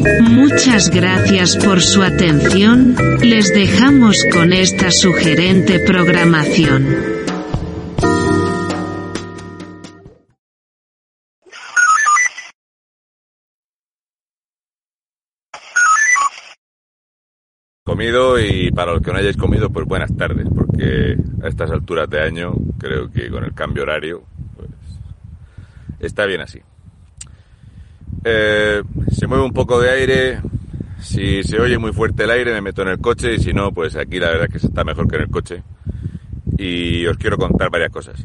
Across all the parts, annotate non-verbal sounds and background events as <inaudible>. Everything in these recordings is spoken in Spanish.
Muchas gracias por su atención, les dejamos con esta sugerente programación. Comido y para los que no hayáis comido, pues buenas tardes, porque a estas alturas de año creo que con el cambio horario, pues está bien así. Eh, se mueve un poco de aire. Si se oye muy fuerte el aire, me meto en el coche y si no, pues aquí la verdad es que está mejor que en el coche. Y os quiero contar varias cosas.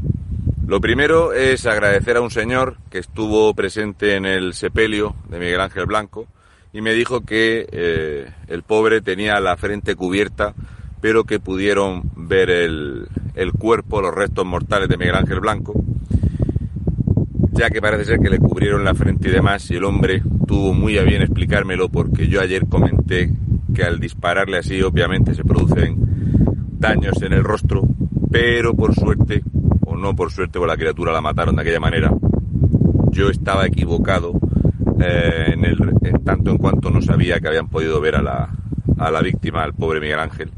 Lo primero es agradecer a un señor que estuvo presente en el sepelio de Miguel Ángel Blanco y me dijo que eh, el pobre tenía la frente cubierta, pero que pudieron ver el, el cuerpo, los restos mortales de Miguel Ángel Blanco ya que parece ser que le cubrieron la frente y demás, y el hombre tuvo muy a bien explicármelo porque yo ayer comenté que al dispararle así obviamente se producen daños en el rostro, pero por suerte, o no por suerte, por la criatura la mataron de aquella manera, yo estaba equivocado eh, en tanto en cuanto no sabía que habían podido ver a la, a la víctima, al pobre Miguel Ángel.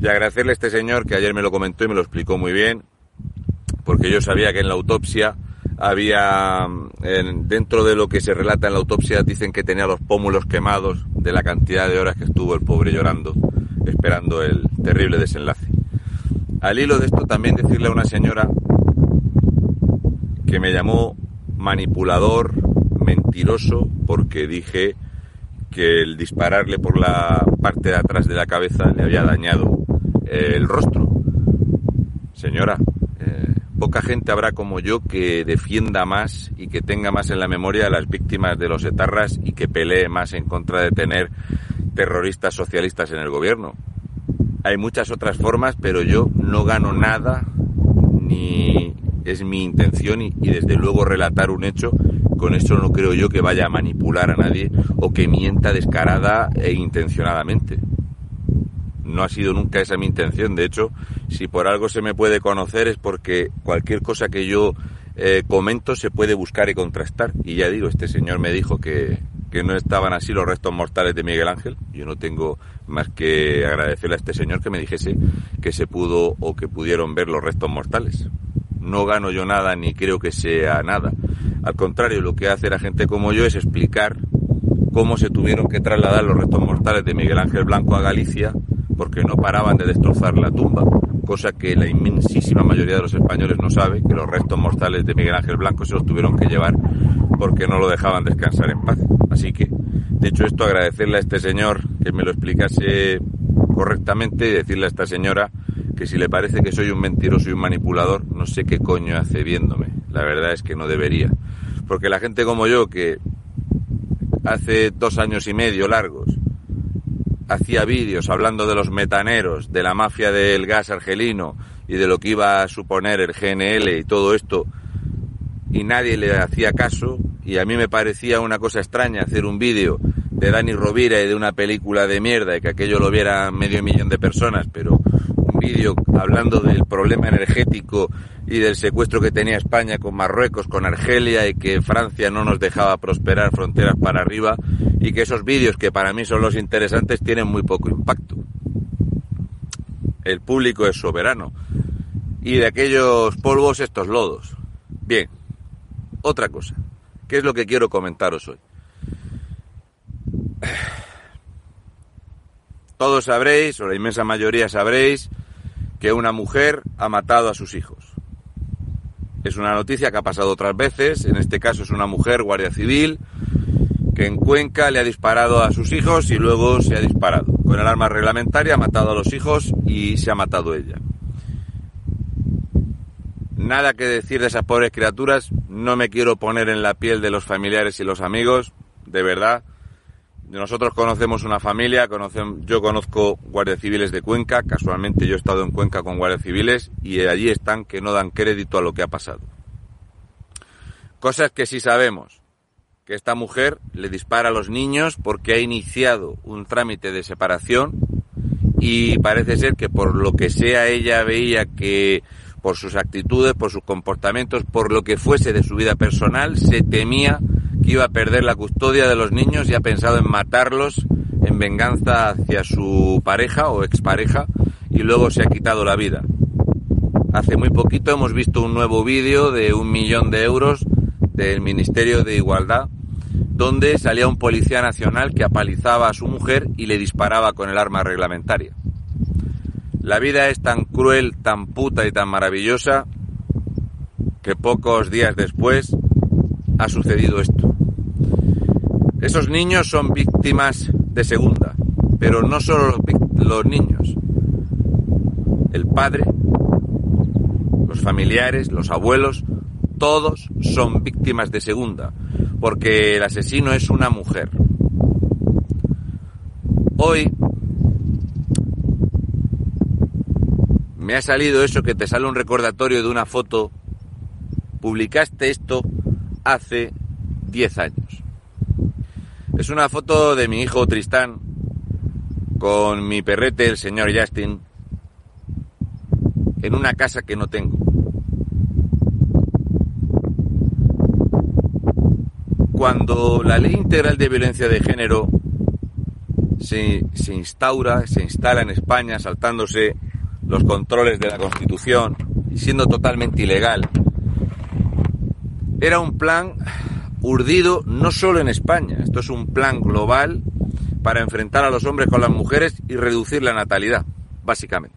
Y agradecerle a este señor que ayer me lo comentó y me lo explicó muy bien, porque yo sabía que en la autopsia había dentro de lo que se relata en la autopsia dicen que tenía los pómulos quemados de la cantidad de horas que estuvo el pobre llorando esperando el terrible desenlace. Al hilo de esto también decirle a una señora que me llamó manipulador, mentiroso, porque dije que el dispararle por la parte de atrás de la cabeza le había dañado el rostro. Señora, poca gente habrá como yo que defienda más y que tenga más en la memoria a las víctimas de los etarras y que pelee más en contra de tener terroristas socialistas en el gobierno. Hay muchas otras formas, pero yo no gano nada, ni es mi intención y, desde luego relatar un hecho. Con eso no creo yo que vaya a manipular a nadie o que mienta descarada e intencionadamente no ha sido nunca esa mi intención. De hecho, si por algo se me puede conocer es porque cualquier cosa que yo eh, comento se puede buscar y contrastar. Y ya digo, este señor me dijo que, que no estaban así los restos mortales de Miguel Ángel. Yo no tengo más que agradecerle a este señor que me dijese que se pudo o que pudieron ver los restos mortales. No gano yo nada ni creo que sea nada. Al contrario, lo que hace la gente como yo es explicar cómo se tuvieron que trasladar los restos mortales de Miguel Ángel Blanco a Galicia porque no paraban de destrozar la tumba, cosa que la inmensísima mayoría de los españoles no sabe, que los restos mortales de Miguel Ángel Blanco se los tuvieron que llevar porque no lo dejaban descansar en paz. Así que, dicho esto, agradecerle a este señor que me lo explicase correctamente y decirle a esta señora que si le parece que soy un mentiroso y un manipulador, no sé qué coño hace viéndome. La verdad es que no debería. Porque la gente como yo, que hace dos años y medio largos hacía vídeos hablando de los metaneros, de la mafia del gas argelino y de lo que iba a suponer el GNL y todo esto, y nadie le hacía caso, y a mí me parecía una cosa extraña hacer un vídeo de Dani Rovira y de una película de mierda y que aquello lo viera medio millón de personas, pero vídeo hablando del problema energético y del secuestro que tenía España con Marruecos, con Argelia y que Francia no nos dejaba prosperar fronteras para arriba y que esos vídeos que para mí son los interesantes tienen muy poco impacto. El público es soberano y de aquellos polvos estos lodos. Bien, otra cosa, ¿qué es lo que quiero comentaros hoy? Todos sabréis, o la inmensa mayoría sabréis, que una mujer ha matado a sus hijos. Es una noticia que ha pasado otras veces, en este caso es una mujer guardia civil que en Cuenca le ha disparado a sus hijos y luego se ha disparado. Con el arma reglamentaria ha matado a los hijos y se ha matado ella. Nada que decir de esas pobres criaturas, no me quiero poner en la piel de los familiares y los amigos, de verdad, nosotros conocemos una familia, yo conozco guardias civiles de Cuenca, casualmente yo he estado en Cuenca con guardias civiles y allí están que no dan crédito a lo que ha pasado. Cosas que sí sabemos, que esta mujer le dispara a los niños porque ha iniciado un trámite de separación y parece ser que por lo que sea ella veía que por sus actitudes, por sus comportamientos, por lo que fuese de su vida personal, se temía iba a perder la custodia de los niños y ha pensado en matarlos en venganza hacia su pareja o expareja y luego se ha quitado la vida. Hace muy poquito hemos visto un nuevo vídeo de un millón de euros del Ministerio de Igualdad donde salía un policía nacional que apalizaba a su mujer y le disparaba con el arma reglamentaria. La vida es tan cruel, tan puta y tan maravillosa que pocos días después ha sucedido esto. Esos niños son víctimas de segunda, pero no solo los, niños. El padre, los familiares, los abuelos, todos son víctimas de segunda, porque el asesino es una mujer. Hoy me ha salido eso que te sale un recordatorio de una foto. Publicaste esto hace 10 años. Es una foto de mi hijo Tristán con mi perrete, el señor Justin, en una casa que no tengo. Cuando la ley integral de violencia de género se, se instaura, se instala en España saltándose los controles de la Constitución y siendo totalmente ilegal, era un plan urdido no solo en España, esto es un plan global para enfrentar a los hombres con las mujeres y reducir la natalidad, básicamente.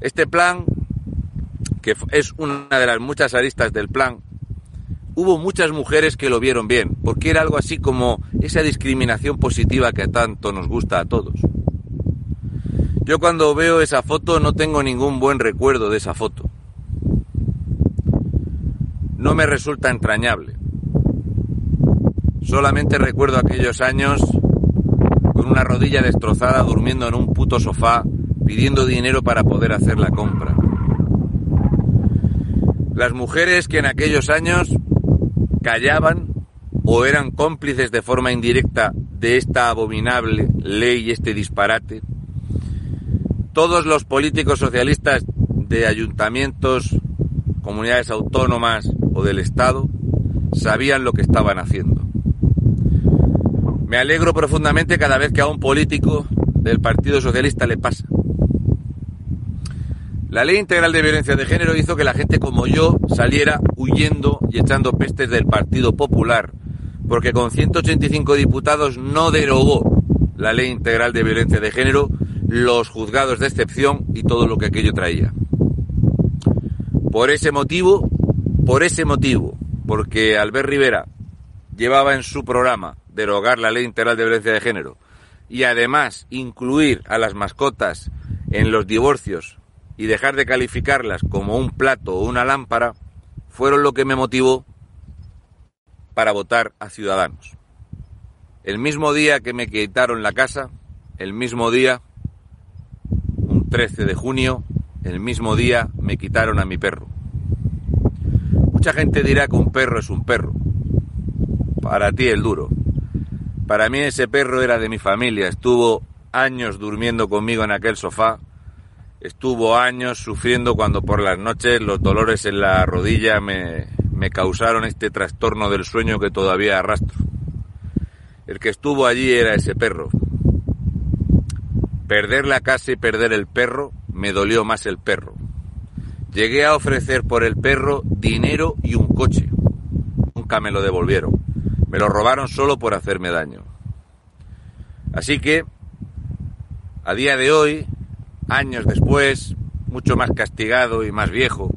Este plan, que es una de las muchas aristas del plan, hubo muchas mujeres que lo vieron bien, porque era algo así como esa discriminación positiva que tanto nos gusta a todos. Yo cuando veo esa foto no tengo ningún buen recuerdo de esa foto. No me resulta entrañable. Solamente recuerdo aquellos años con una rodilla destrozada durmiendo en un puto sofá pidiendo dinero para poder hacer la compra. Las mujeres que en aquellos años callaban o eran cómplices de forma indirecta de esta abominable ley y este disparate. Todos los políticos socialistas de ayuntamientos, comunidades autónomas o del Estado sabían lo que estaban haciendo. Me alegro profundamente cada vez que a un político del Partido Socialista le pasa. La ley integral de violencia de género hizo que la gente como yo saliera huyendo y echando pestes del Partido Popular, porque con 185 diputados no derogó la ley integral de violencia de género, los juzgados de excepción y todo lo que aquello traía. Por ese motivo, por ese motivo, porque Albert Rivera llevaba en su programa derogar la ley integral de violencia de género y además incluir a las mascotas en los divorcios y dejar de calificarlas como un plato o una lámpara, fueron lo que me motivó para votar a Ciudadanos. El mismo día que me quitaron la casa, el mismo día, un 13 de junio, el mismo día me quitaron a mi perro. Mucha gente dirá que un perro es un perro. Para ti el duro. Para mí ese perro era de mi familia, estuvo años durmiendo conmigo en aquel sofá estuvo años sufriendo cuando por las noches los dolores en la rodilla me, causaron este trastorno del sueño que todavía arrastro. El que estuvo allí era ese perro. Perder la casa y perder el perro me dolió más el perro. Llegué a ofrecer por el perro dinero y un coche. Nunca me lo devolvieron. Me lo robaron solo por hacerme daño. Así que, a día de hoy, años después, mucho más castigado y más viejo,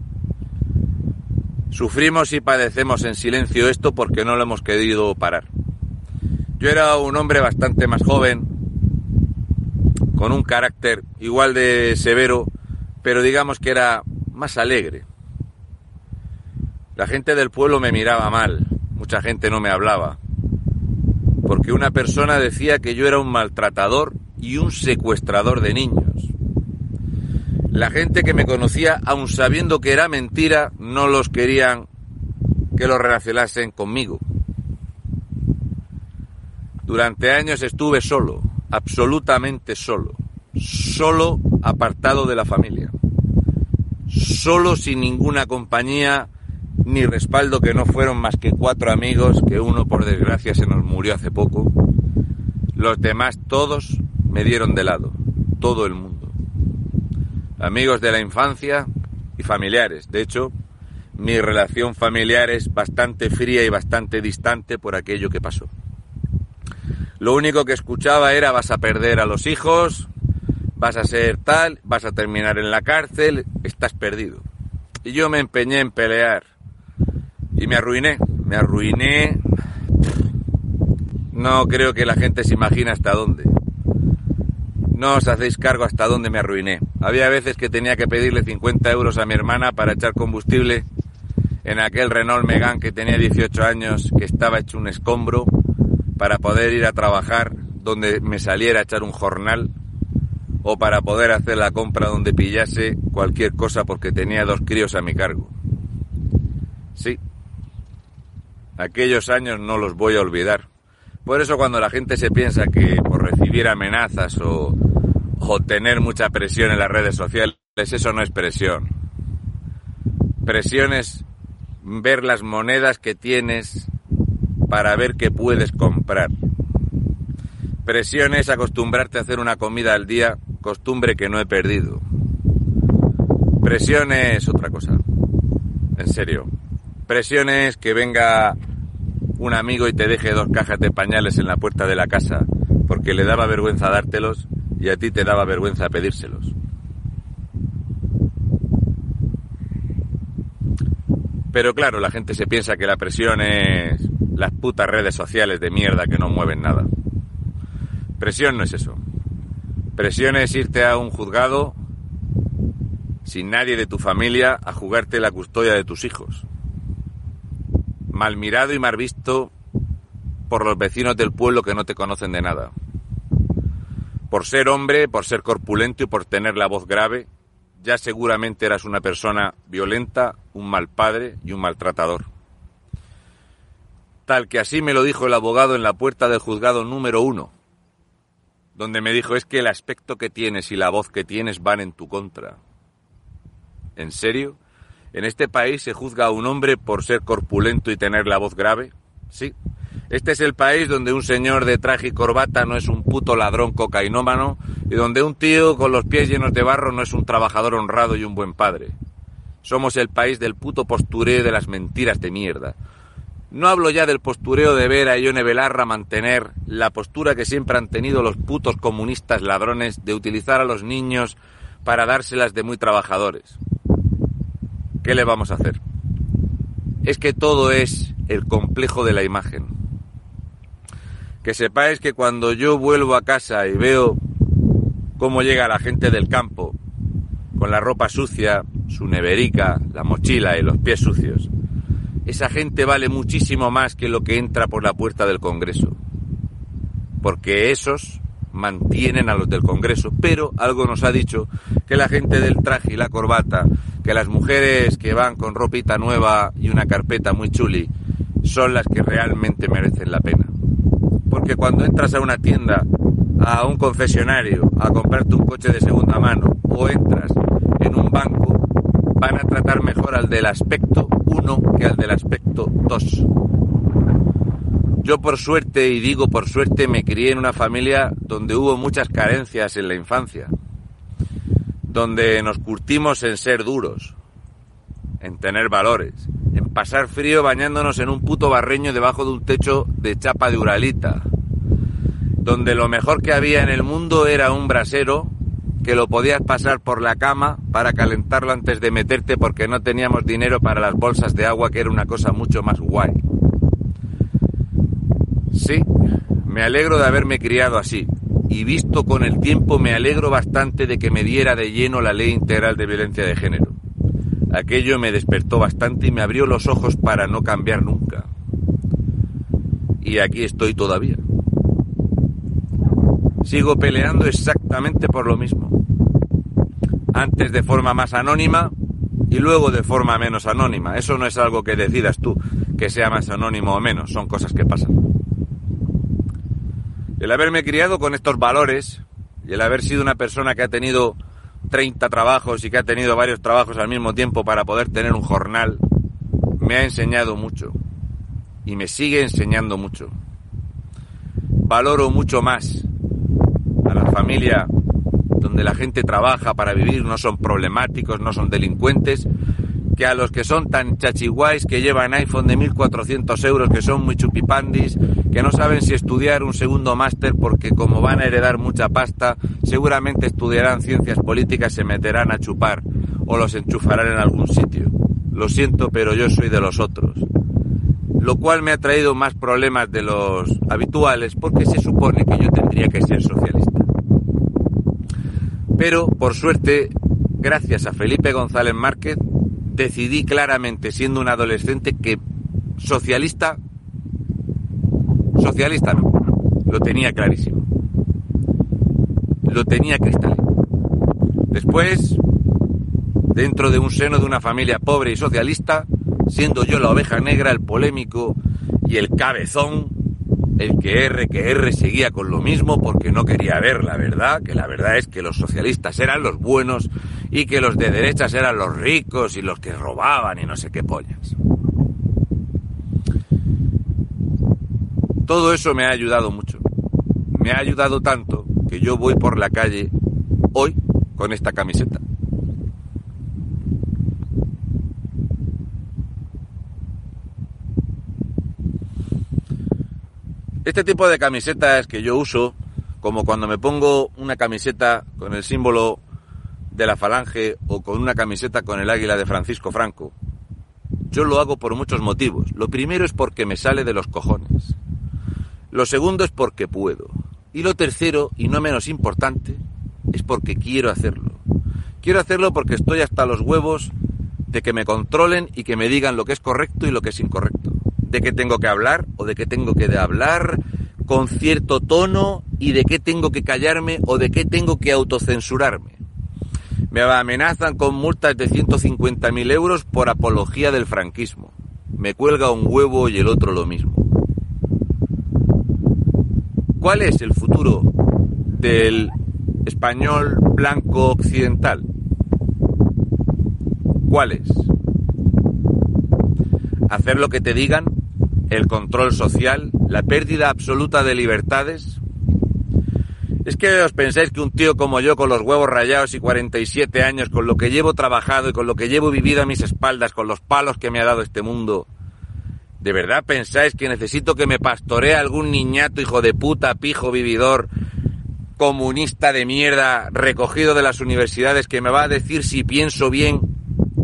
sufrimos y padecemos en silencio esto porque no lo hemos querido parar. Yo era un hombre bastante más joven, con un carácter igual de severo, pero digamos que era más alegre. La gente del pueblo me miraba mal, mucha gente no me hablaba, porque una persona decía que yo era un maltratador y un secuestrador de niños. La gente que me conocía, aun sabiendo que era mentira, no los querían que lo relacionasen conmigo. Durante años estuve solo, absolutamente solo, solo apartado de la familia, solo sin ninguna compañía ni respaldo que no fueron más que cuatro amigos, que uno por desgracia se nos murió hace poco. Los demás todos me dieron de lado, todo el mundo amigos de la infancia y familiares. De hecho, mi relación familiar es bastante fría y bastante distante por aquello que pasó. Lo único que escuchaba era vas a perder a los hijos, vas a ser tal, vas a terminar en la cárcel, estás perdido. Y yo me empeñé en pelear y me arruiné, me arruiné. No creo que la gente se imagine hasta dónde. No os hacéis cargo hasta dónde me arruiné. Había veces que tenía que pedirle 50 euros a mi hermana para echar combustible en aquel Renault Megane que tenía 18 años, que estaba hecho un escombro, para poder ir a trabajar donde me saliera a echar un jornal o para poder hacer la compra donde pillase cualquier cosa porque tenía dos críos a mi cargo. Sí, aquellos años no los voy a olvidar. Por eso cuando la gente se piensa que por recibir amenazas o, tener mucha presión en las redes sociales, eso no es presión. Presión es ver las monedas que tienes para ver qué puedes comprar. Presión es acostumbrarte a hacer una comida al día, costumbre que no he perdido. Presión es otra cosa. En serio. Presión es que venga un amigo y te deje dos cajas de pañales en la puerta de la casa porque le daba vergüenza dártelos y a ti te daba vergüenza pedírselos. Pero claro, la gente se piensa que la presión es las putas redes sociales de mierda que no mueven nada. Presión no es eso. Presión es irte a un juzgado sin nadie de tu familia a jugarte la custodia de tus hijos. Mal mirado y mal visto por los vecinos del pueblo que no te conocen de nada por ser hombre, por ser corpulento y por tener la voz grave, ya seguramente eras una persona violenta, un mal padre y un maltratador. Tal que así me lo dijo el abogado en la puerta del juzgado número uno, donde me dijo es que el aspecto que tienes y la voz que tienes van en tu contra. ¿En serio? ¿En este país se juzga a un hombre por ser corpulento y tener la voz grave? Sí, este es el país donde un señor de traje y corbata no es un puto ladrón cocainómano y donde un tío con los pies llenos de barro no es un trabajador honrado y un buen padre. Somos el país del puto postureo de las mentiras de mierda. No hablo ya del postureo de ver a Ione Belarra mantener la postura que siempre han tenido los putos comunistas ladrones de utilizar a los niños para dárselas de muy trabajadores. ¿Qué le vamos a hacer? Es que todo es el complejo de la imagen que sepáis que cuando yo vuelvo a casa y veo cómo llega la gente del campo con la ropa sucia, su neverica, la mochila y los pies sucios, esa gente vale muchísimo más que lo que entra por la puerta del Congreso. Porque esos mantienen a los del Congreso, pero algo nos ha dicho que la gente del traje y la corbata, que las mujeres que van con ropita nueva y una carpeta muy chuli, son las que realmente merecen la pena. Porque cuando entras a una tienda a un concesionario a comprarte un coche de segunda mano o entras en un banco, van a tratar mejor al del aspecto 1 que al del aspecto 2. Yo por suerte, y digo por suerte, me crié en una familia donde hubo muchas carencias en la infancia, donde nos curtimos en ser duros, en tener valores, en pasar frío bañándonos en un puto barreño debajo de un techo de chapa de uralita, donde lo mejor que había en el mundo era un brasero que lo podías pasar por la cama para calentarlo antes de meterte porque no teníamos dinero para las bolsas de agua, que era una cosa mucho más guay. Sí, me alegro de haberme criado así. Y visto con el tiempo me alegro bastante de que me diera de lleno la ley integral de violencia de género. Aquello me despertó bastante y me abrió los ojos para no cambiar nunca. Y aquí estoy todavía. Sigo peleando exactamente por lo mismo. Antes de forma más anónima y luego de forma menos anónima. Eso no es algo que decidas tú, que sea más anónimo o menos, son cosas que pasan. El haberme criado con estos valores y el haber sido una persona que ha tenido 30 trabajos y que ha tenido varios trabajos al mismo tiempo para poder tener un jornal, me ha enseñado mucho y me sigue enseñando mucho. Valoro mucho más a la familia donde la gente trabaja para vivir, no son problemáticos, no son delincuentes, que a los que son tan chachiguais, que llevan iPhone de 1.400 euros, que son muy chupipandis, que no saben si estudiar un segundo máster porque como van a heredar mucha pasta, seguramente estudiarán ciencias políticas, se meterán a chupar o los enchufarán en algún sitio. Lo siento, pero yo soy de los otros. Lo cual me ha traído más problemas de los habituales porque se supone que yo tendría que ser socialista. Pero, por suerte, gracias a Felipe González Márquez, decidí claramente, siendo un adolescente, que socialista, socialista no, lo tenía clarísimo. Lo tenía cristalino. Después, dentro de un seno de una familia pobre y socialista, siendo yo la oveja negra, el polémico y el cabezón, el que R que R seguía con lo mismo porque no quería ver la verdad, que la verdad es que los socialistas eran los buenos y que los de derechas eran los ricos y los que robaban y no sé qué pollas. Todo eso me ha ayudado mucho. Me ha ayudado tanto que yo voy por la calle hoy con esta camiseta. Este tipo de camisetas que yo uso, como cuando me pongo una camiseta con el símbolo de la falange o con una camiseta con el águila de Francisco Franco, yo lo hago por muchos motivos. Lo primero es porque me sale de los cojones. Lo segundo es porque puedo. Y lo tercero, y no menos importante, es porque quiero hacerlo. Quiero hacerlo porque estoy hasta los huevos de que me controlen y que me digan lo que es correcto y lo que es incorrecto de qué tengo que hablar o de qué tengo que hablar con cierto tono y de qué tengo que callarme o de qué tengo que autocensurarme. Me amenazan con multas de 150.000 euros por apología del franquismo. Me cuelga un huevo y el otro lo mismo. ¿Cuál es el futuro del español blanco occidental? ¿Cuál es? ¿Hacer lo que te digan el control social, la pérdida absoluta de libertades. Es que os pensáis que un tío como yo, con los huevos rayados y 47 años, con lo que llevo trabajado y con lo que llevo vivido a mis espaldas, con los palos que me ha dado este mundo, ¿de verdad pensáis que necesito que me pastoree algún niñato, hijo de puta, pijo, vividor, comunista de mierda, recogido de las universidades, que me va a decir si pienso bien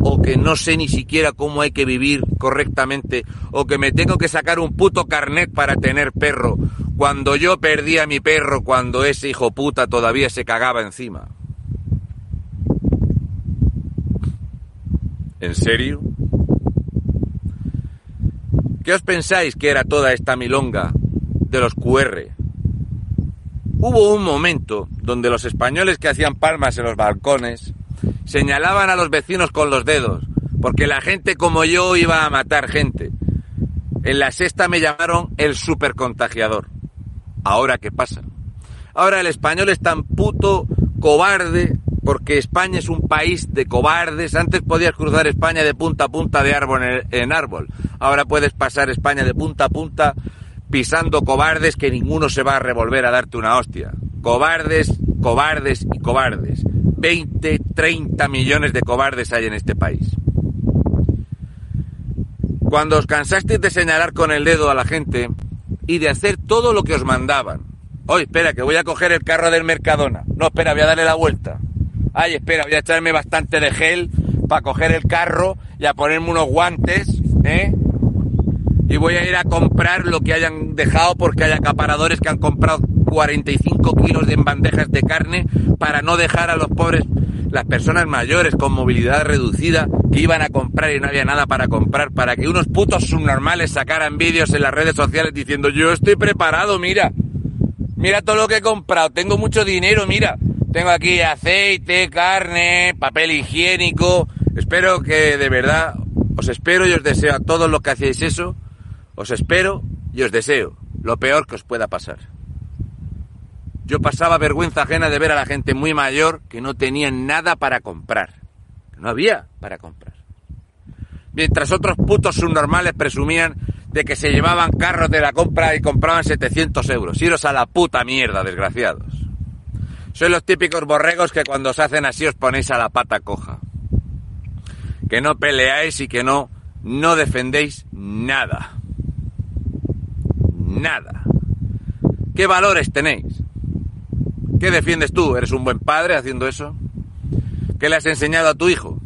o que no sé ni siquiera cómo hay que vivir correctamente, o que me tengo que sacar un puto carnet para tener perro, cuando yo perdí a mi perro cuando ese hijo puta todavía se cagaba encima. ¿En serio? ¿Qué os pensáis que era toda esta milonga de los QR? Hubo un momento donde los españoles que hacían palmas en los balcones señalaban a los vecinos con los dedos, porque la gente como yo iba a matar gente. En la sexta me llamaron el supercontagiador. Ahora, ¿qué pasa? Ahora el español es tan puto cobarde porque España es un país de cobardes. Antes podías cruzar España de punta a punta de árbol en, árbol. Ahora puedes pasar España de punta a punta pisando cobardes que ninguno se va a revolver a darte una hostia. Cobardes, cobardes y cobardes. 20, 30 millones de cobardes hay en este país. Cuando os cansasteis de señalar con el dedo a la gente y de hacer todo lo que os mandaban. Hoy, espera, que voy a coger el carro del Mercadona. No, espera, voy a darle la vuelta ay, espera, voy a echarme bastante de gel para coger el carro y a ponerme unos guantes, ¿eh? Y voy a ir a comprar lo que hayan dejado porque hay acaparadores que han comprado 45 kilos de bandejas de carne para no dejar a los pobres, las personas mayores con movilidad reducida que iban a comprar y no había nada para comprar, para que unos putos subnormales sacaran vídeos en las redes sociales diciendo yo estoy preparado, mira, mira todo lo que he comprado, tengo mucho dinero, mira, tengo aquí aceite, carne, papel higiénico. Espero que de verdad, os espero y os deseo a todos los que hacéis eso, os espero y os deseo lo peor que os pueda pasar. Yo pasaba vergüenza ajena de ver a la gente muy mayor que no tenían nada para comprar. No había para comprar. Mientras otros putos subnormales presumían de que se llevaban carros de la compra y compraban 700 euros. Iros a la puta mierda, desgraciados. Sois los típicos borregos que cuando os hacen así os ponéis a la pata coja. Que no peleáis y que no, no defendéis nada. Nada. ¿Qué valores tenéis? ¿Qué defiendes tú? ¿Eres un buen padre haciendo eso? ¿Qué le has enseñado a tu hijo?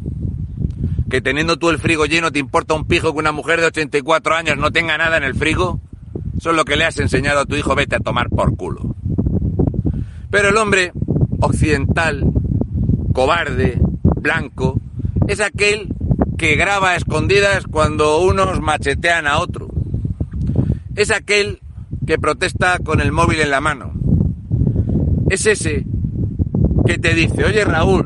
¿Que teniendo tú el frigo lleno te importa un pijo que una mujer de 84 años no tenga nada en el frigo? Eso es lo que le has enseñado a tu hijo, vete a tomar por culo. Pero el hombre occidental, cobarde, blanco, es aquel que graba a escondidas cuando unos machetean a otro. Es aquel que protesta con el móvil en la mano. Es ese que te dice, oye Raúl,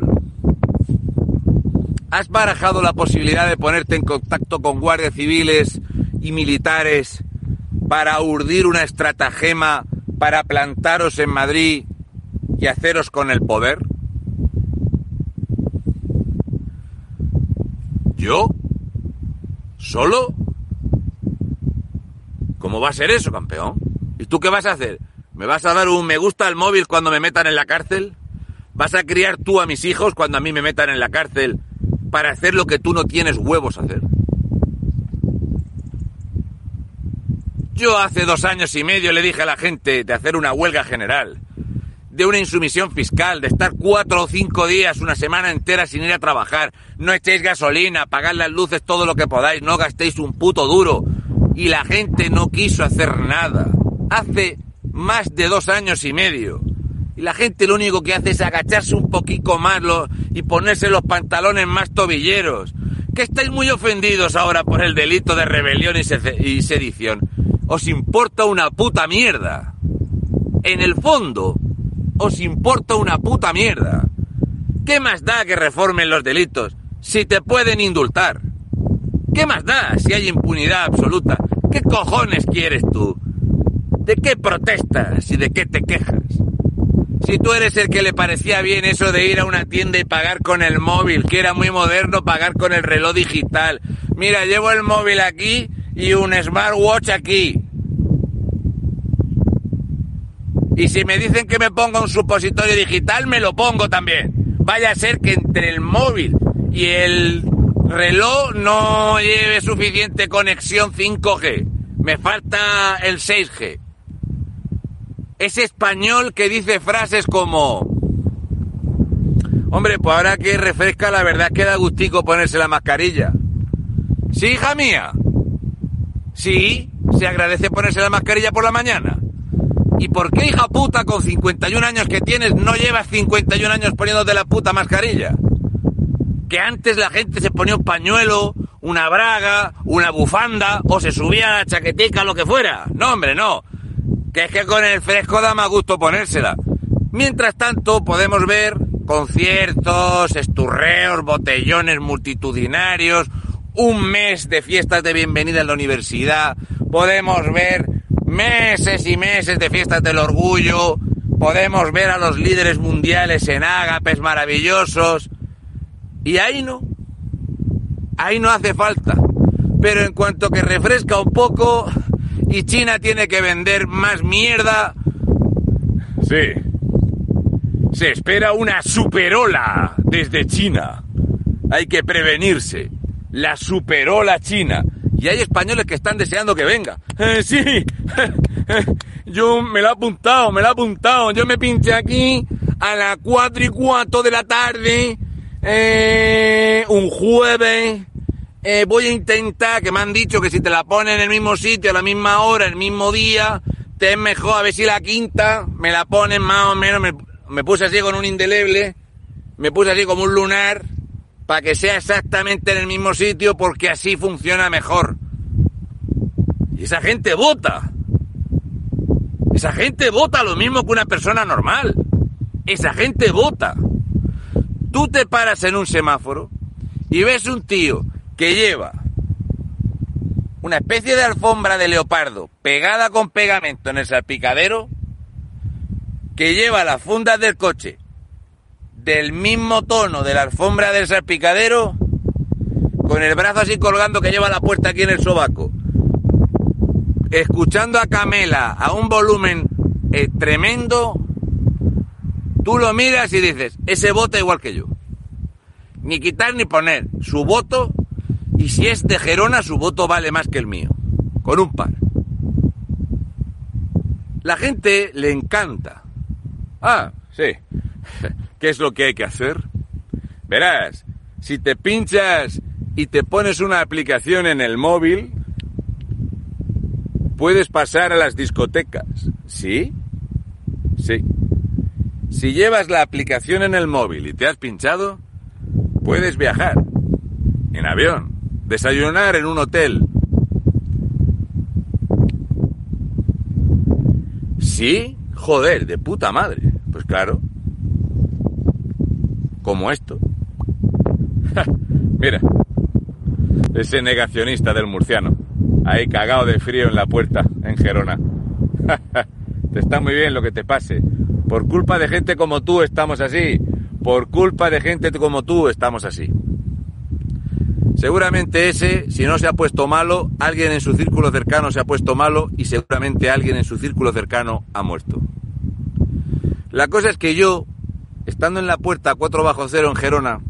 ¿has barajado la posibilidad de ponerte en contacto con guardias civiles y militares para urdir una estratagema para plantaros en Madrid y haceros con el poder? ¿Yo? ¿Solo? ¿Cómo va a ser eso, campeón? ¿Y tú qué vas a hacer? ¿Me vas a dar un me gusta al móvil cuando me metan en la cárcel? ¿Vas a criar tú a mis hijos cuando a mí me metan en la cárcel para hacer lo que tú no tienes huevos a hacer? Yo hace dos años y medio le dije a la gente de hacer una huelga general de una insumisión fiscal, de estar cuatro o cinco días, una semana entera sin ir a trabajar. No echéis gasolina, pagad las luces todo lo que podáis, no gastéis un puto duro. Y la gente no quiso hacer nada. Hace más de dos años y medio. Y la gente lo único que hace es agacharse un poquito más y ponerse los pantalones más tobilleros. Que estáis muy ofendidos ahora por el delito de rebelión y sedición. Os importa una puta mierda. En el fondo, os importa una puta mierda. ¿Qué más da que reformen los delitos si te pueden indultar? ¿Qué más da si hay impunidad absoluta? ¿Qué cojones quieres tú? ¿De qué protestas y de qué te quejas? Si tú eres el que le parecía bien eso de ir a una tienda y pagar con el móvil, que era muy moderno pagar con el reloj digital. Mira, llevo el móvil aquí y un smartwatch aquí. Y si me dicen que me ponga un supositorio digital, me lo pongo también. Vaya a ser que entre el móvil y el reloj no lleve suficiente conexión 5G. Me falta el 6G. Ese español que dice frases como... Hombre, pues ahora que refresca, la verdad queda gustico ponerse la mascarilla. ¿Sí, hija mía? Sí, se agradece ponerse la mascarilla por la mañana. ¿Y por qué, hija puta, con 51 años que tienes, no llevas 51 años poniéndote la puta mascarilla? Que antes la gente se ponía un pañuelo, una braga, una bufanda, o se subía a la chaquetica, lo que fuera. No, hombre, no. Que es que con el fresco da más gusto ponérsela. Mientras tanto, podemos ver conciertos, esturreos, botellones multitudinarios, un mes de fiestas de bienvenida en la universidad. Podemos ver meses y meses de fiestas del orgullo, podemos ver a los líderes mundiales en ágapes maravillosos. Y ahí no. Ahí no hace falta. Pero en cuanto que refresca un poco y China tiene que vender más mierda. Sí. Se espera una superola desde China. Hay que prevenirse. La superola china. Y hay españoles que están deseando que venga. Eh, sí, <laughs> yo me lo he apuntado, me lo he apuntado. Yo me pinché aquí a las cuatro y cuarto de la tarde, eh, un jueves. Eh, voy a intentar, que me han dicho que si te la ponen en el mismo sitio, a la misma hora, el mismo día, te es mejor. A ver si la quinta me la ponen más o menos. Me, me puse así con un indeleble, me puse así como un lunar para que sea exactamente en el mismo sitio porque así funciona mejor. Y esa gente vota. Esa gente vota lo mismo que una persona normal. Esa gente vota. Tú te paras en un semáforo y ves un tío que lleva una especie de alfombra de leopardo pegada con pegamento en el salpicadero, que lleva las fundas del coche del mismo tono de la alfombra del salpicadero, con el brazo así colgando que lleva la puerta aquí en el sobaco, escuchando a Camela a un volumen eh, tremendo, tú lo miras y dices, ese voto igual que yo. Ni quitar ni poner. Su voto, y si es de Gerona, su voto vale más que el mío. Con un par. La gente le encanta. Ah, sí. <laughs> ¿Qué es lo que hay que hacer? Verás, si te pinchas y te pones una aplicación en el móvil, puedes pasar a las discotecas. ¿Sí? Sí. Si llevas la aplicación en el móvil y te has pinchado, puedes viajar. En avión. Desayunar en un hotel. ¿Sí? Joder, de puta madre. Pues claro como esto. Mira, ese negacionista del murciano, ahí cagado de frío en la puerta, en Gerona. te está muy bien lo que te pase. Por culpa de gente como tú estamos así. Por culpa de gente como tú estamos así. Seguramente ese, si no se ha puesto malo, alguien en su círculo cercano se ha puesto malo y seguramente alguien en su círculo cercano ha muerto. La cosa es que yo, estando en la puerta 4 bajo cero en Gerona,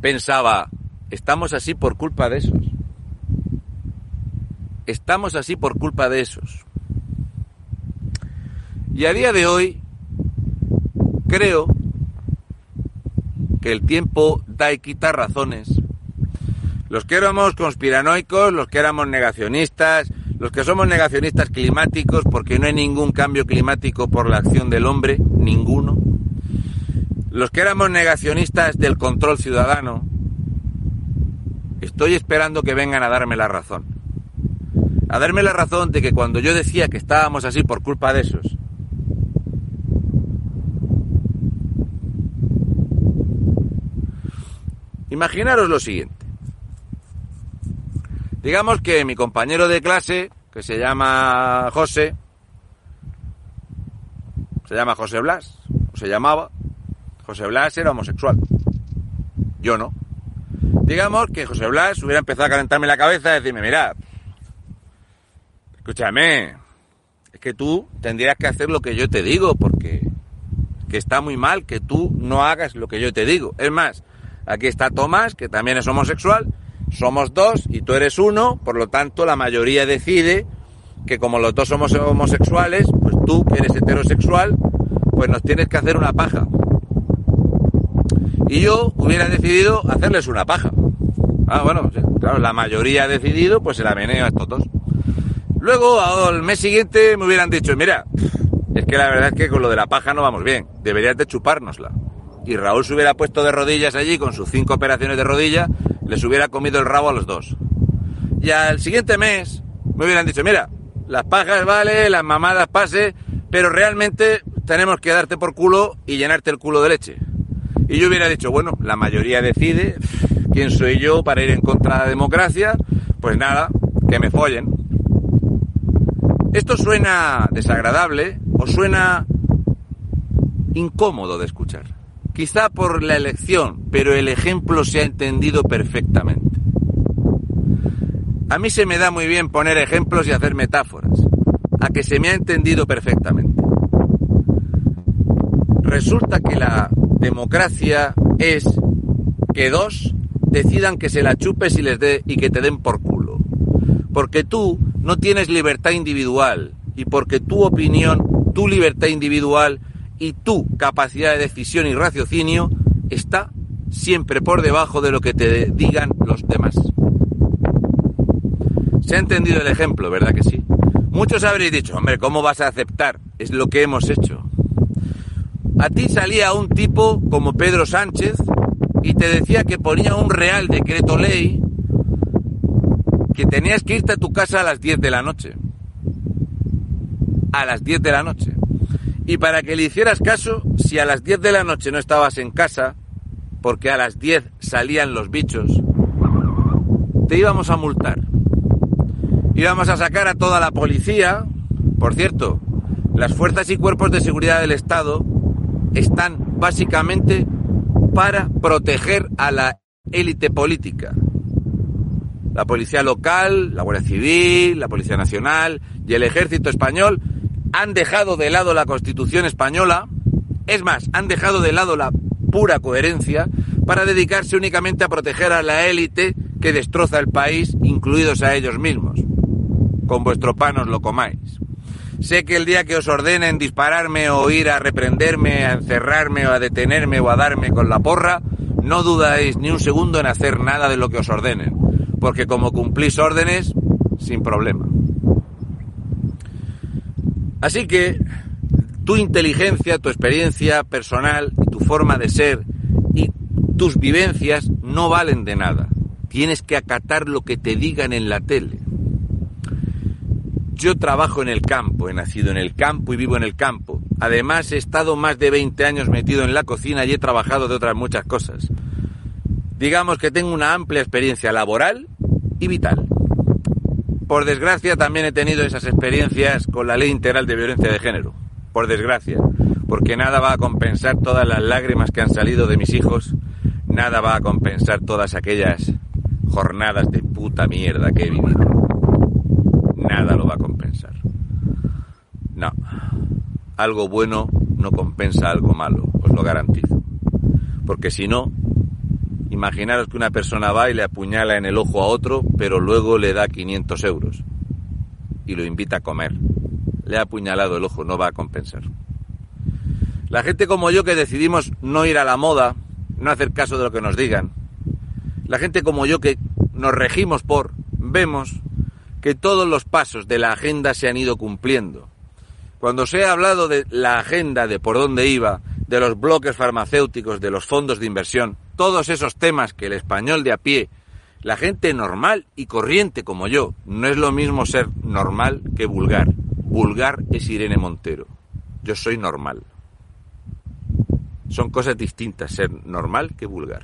pensaba, estamos así por culpa de esos. Estamos así por culpa de esos. Y a día de hoy, creo que el tiempo da y quita razones. Los que éramos conspiranoicos, los que éramos negacionistas, los que somos negacionistas climáticos porque no hay ningún cambio climático por la acción del hombre, ninguno. Los que éramos negacionistas del control ciudadano, estoy esperando que vengan a darme la razón. A darme la razón de que cuando yo decía que estábamos así por culpa de esos, imaginaros lo siguiente. Digamos que mi compañero de clase, que se llama José, se llama José Blas, o se llamaba, José Blas era homosexual. Yo no. Digamos que José Blas hubiera empezado a calentarme la cabeza y decirme, mira, escúchame, es que tú tendrías que hacer lo que yo te digo, porque que está muy mal que tú no hagas lo que yo te digo. Es más, aquí está Tomás, que también es homosexual, somos dos y tú eres uno, por lo tanto la mayoría decide que como los dos somos homosexuales, pues tú eres heterosexual, pues nos tienes que hacer una paja. Y yo hubiera decidido hacerles una paja. Ah, bueno, claro, la mayoría ha decidido, pues se la meneo a estos dos. Luego, al mes siguiente, me hubieran dicho, mira, es que la verdad es que con lo de la paja no vamos bien, deberías de chupárnosla. Y Raúl se hubiera puesto de rodillas allí con sus cinco operaciones de rodilla les hubiera comido el rabo a los dos. Y al siguiente mes me hubieran dicho, mira, las pajas vale, las mamadas pase, pero realmente tenemos que darte por culo y llenarte el culo de leche. Y yo hubiera dicho, bueno, la mayoría decide, ¿quién soy yo para ir en contra de la democracia? Pues nada, que me follen. Esto suena desagradable os suena incómodo de escuchar. Quizá por la elección, pero el ejemplo se ha entendido perfectamente. A mí se me da muy bien poner ejemplos y hacer metáforas, a que se me ha entendido perfectamente. Resulta que la democracia es que dos decidan que se la chupes y les dé y que te den por culo. Porque tú no tienes libertad individual y porque tu opinión, tu libertad individual y tu capacidad de decisión y raciocinio está siempre por debajo de lo que te digan los demás. Se ha entendido el ejemplo, ¿verdad que sí? Muchos habréis dicho, hombre, ¿cómo vas a aceptar? Es lo que hemos hecho. A ti salía un tipo como Pedro Sánchez y te decía que ponía un real decreto ley que tenías que irte a tu casa a las 10 de la noche. A las 10 de la noche. Y para que le hicieras caso, si a las 10 de la noche no estabas en casa, porque a las 10 salían los bichos, te íbamos a multar. Íbamos a sacar a toda la policía. Por cierto, las fuerzas y cuerpos de seguridad del Estado están básicamente para proteger a la élite política. La policía local, la Guardia Civil, la Policía Nacional y el Ejército Español han dejado de lado la Constitución española, es más, han dejado de lado la pura coherencia para dedicarse únicamente a proteger a la élite que destroza el país, incluidos a ellos mismos. Con vuestro pan os lo comáis. Sé que el día que os ordenen dispararme o ir a reprenderme, a encerrarme o a detenerme o a darme con la porra, no dudáis ni un segundo en hacer nada de lo que os ordenen, porque como cumplís órdenes, sin problema. Así que tu inteligencia, tu experiencia personal tu forma de ser y tus vivencias no valen de nada. Tienes que acatar lo que te digan en la tele. Yo trabajo en el campo, he nacido en el campo y vivo en el campo. Además, he estado más de 20 años metido en la cocina y he trabajado de otras muchas cosas. Digamos que tengo una amplia experiencia laboral y vital. Por desgracia también he tenido esas experiencias con la ley integral de violencia de género. Por desgracia. Porque nada va a compensar todas las lágrimas que han salido de mis hijos. Nada va a compensar todas aquellas jornadas de puta mierda que he vivido. Nada lo va a compensar. No. Algo bueno no compensa algo malo, os lo garantizo. Porque si no, Imaginaros que una persona va y le apuñala en el ojo a otro, pero luego le da 500 euros y lo invita a comer. Le ha apuñalado el ojo, no va a compensar. La gente como yo que decidimos no ir a la moda, no hacer caso de lo que nos digan, la gente como yo que nos regimos por, vemos que todos los pasos de la agenda se han ido cumpliendo. Cuando se ha hablado de la agenda, de por dónde iba, de los bloques farmacéuticos, de los fondos de inversión, todos esos temas que el español de a pie, la gente normal y corriente como yo, no es lo mismo ser normal que vulgar. Vulgar es Irene Montero. Yo soy normal. Son cosas distintas ser normal que vulgar.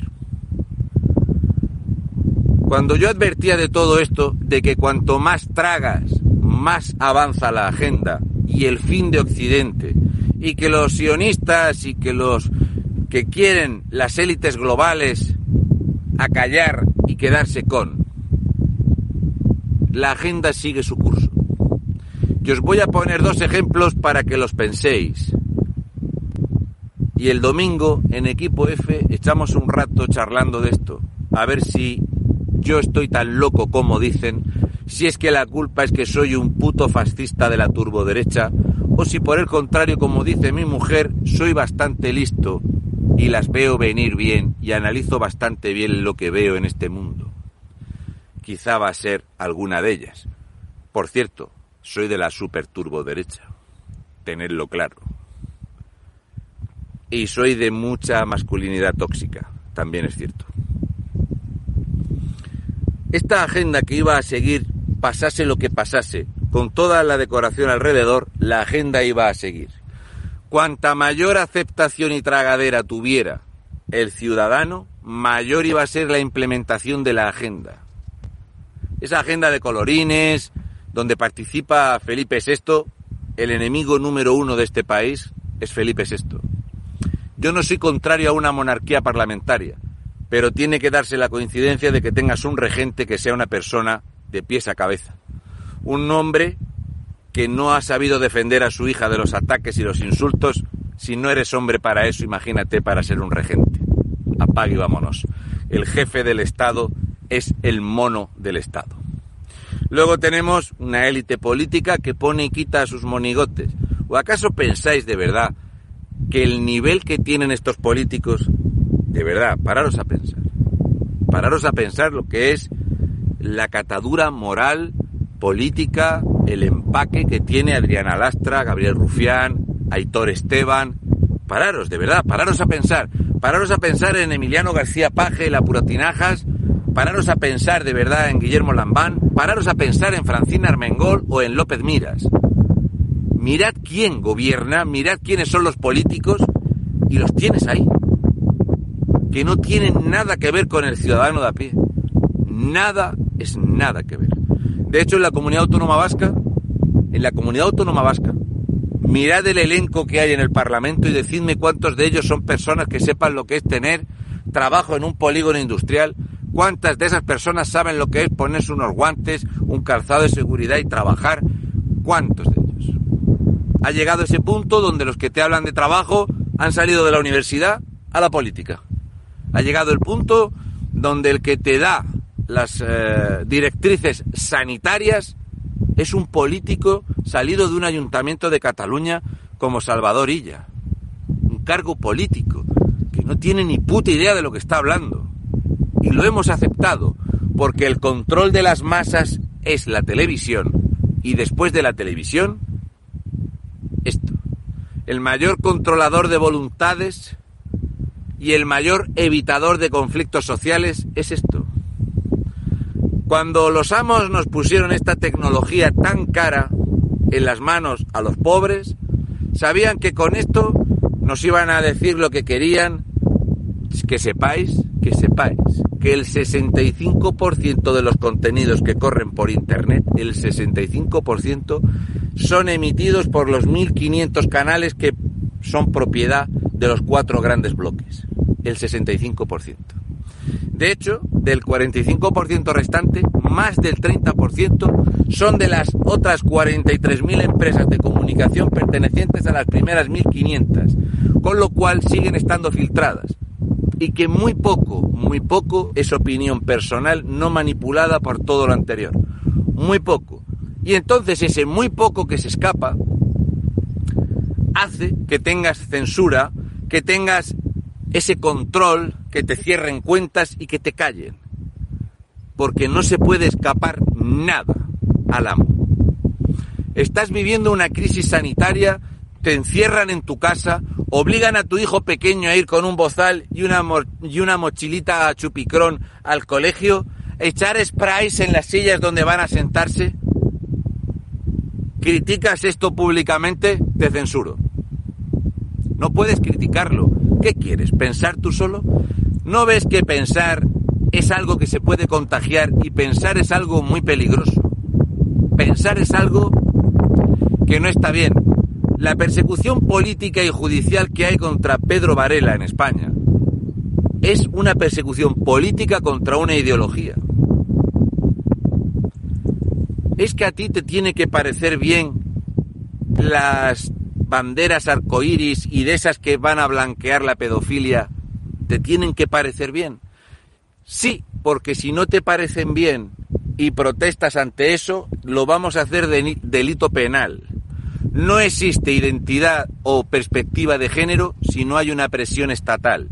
Cuando yo advertía de todo esto, de que cuanto más tragas, más avanza la agenda y el fin de Occidente, y que los sionistas y que los que quieren las élites globales acallar y quedarse con. La agenda sigue su curso. Y os voy a poner dos ejemplos para que los penséis. Y el domingo en Equipo F echamos un rato charlando de esto, a ver si yo estoy tan loco como dicen, si es que la culpa es que soy un puto fascista de la turboderecha, o si por el contrario, como dice mi mujer, soy bastante listo y las veo venir bien y analizo bastante bien lo que veo en este mundo. Quizá va a ser alguna de ellas. Por cierto, soy de la super turbo derecha. Tenedlo claro. Y soy de mucha masculinidad tóxica, también es cierto. Esta agenda que iba a seguir, pasase lo que pasase, con toda la decoración alrededor, la agenda iba a seguir. Cuanta mayor aceptación y tragadera tuviera el ciudadano, mayor iba a ser la implementación de la agenda. Esa agenda de colorines, donde participa Felipe VI, el enemigo número uno de este país es Felipe VI. Yo no soy contrario a una monarquía parlamentaria, pero tiene que darse la coincidencia de que tengas un regente que sea una persona de pies a cabeza. Un hombre que no ha sabido defender a su hija de los ataques y los insultos. Si no eres hombre para eso, imagínate para ser un regente. Apague y vámonos. El jefe del Estado es el mono del Estado. Luego tenemos una élite política que pone y quita a sus monigotes. ¿O acaso pensáis de verdad que el nivel que tienen estos políticos, de verdad, pararos a pensar, pararos a pensar lo que es la catadura moral, política, el empaque que tiene Adriana Lastra, Gabriel Rufián, Aitor Esteban. Pararos, de verdad, pararos a pensar. Pararos a pensar en Emiliano García Paje, la Puratinajas. Pararos a pensar de verdad en Guillermo Lambán. Pararos a pensar en Francina Armengol o en López Miras. Mirad quién gobierna, mirad quiénes son los políticos y los tienes ahí. Que no tienen nada que ver con el ciudadano de a pie. Nada es nada que ver. De hecho, en la comunidad autónoma vasca, en la comunidad autónoma vasca, mirad el elenco que hay en el Parlamento y decidme cuántos de ellos son personas que sepan lo que es tener trabajo en un polígono industrial, cuántas de esas personas saben lo que es ponerse unos guantes, un calzado de seguridad y trabajar, cuántos de ellos. Ha llegado ese punto donde los que te hablan de trabajo han salido de la universidad a la política. Ha llegado el punto donde el que te da las eh, directrices sanitarias es un político salido de un ayuntamiento de Cataluña como Salvador Illa. Un cargo político que no tiene ni puta idea de lo que está hablando. Y lo hemos aceptado porque el control de las masas es la televisión y después de la televisión, esto. El mayor controlador de voluntades y el mayor evitador de conflictos sociales es esto. Cuando los amos nos pusieron esta tecnología tan cara en las manos a los pobres, sabían que con esto nos iban a decir lo que querían, que sepáis, que sepáis, que el 65% de los contenidos que corren por Internet, el 65% son emitidos por los 1.500 canales que son propiedad de los cuatro grandes bloques, el 65%. De hecho, del 45% restante, más del 30% son de las otras 43.000 empresas de comunicación pertenecientes a las primeras 1.500, con lo cual siguen estando filtradas. Y que muy poco, muy poco es opinión personal no manipulada por todo lo anterior. Muy poco. Y entonces ese muy poco que se escapa hace que tengas censura, que tengas ese control, que te cierren cuentas y que te callen. Porque no se puede escapar nada al amo. Estás viviendo una crisis sanitaria, te encierran en tu casa, obligan a tu hijo pequeño a ir con un bozal y una, y una mochilita a chupicrón al colegio, echar sprays en las sillas donde van a sentarse. Criticas esto públicamente, te censuro. No puedes criticarlo. ¿Qué quieres? ¿Pensar tú solo? ¿No ves que pensar es algo que se puede contagiar y pensar es algo muy peligroso? Pensar es algo que no está bien. La persecución política y judicial que hay contra Pedro Varela en España es una persecución política contra una ideología. Es que a ti te tiene que parecer bien las banderas arcoíris y de esas que van a blanquear la pedofilia, ¿te tienen que parecer bien? Sí, porque si no te parecen bien y protestas ante eso, lo vamos a hacer de delito penal. No existe identidad o perspectiva de género si no hay una presión estatal.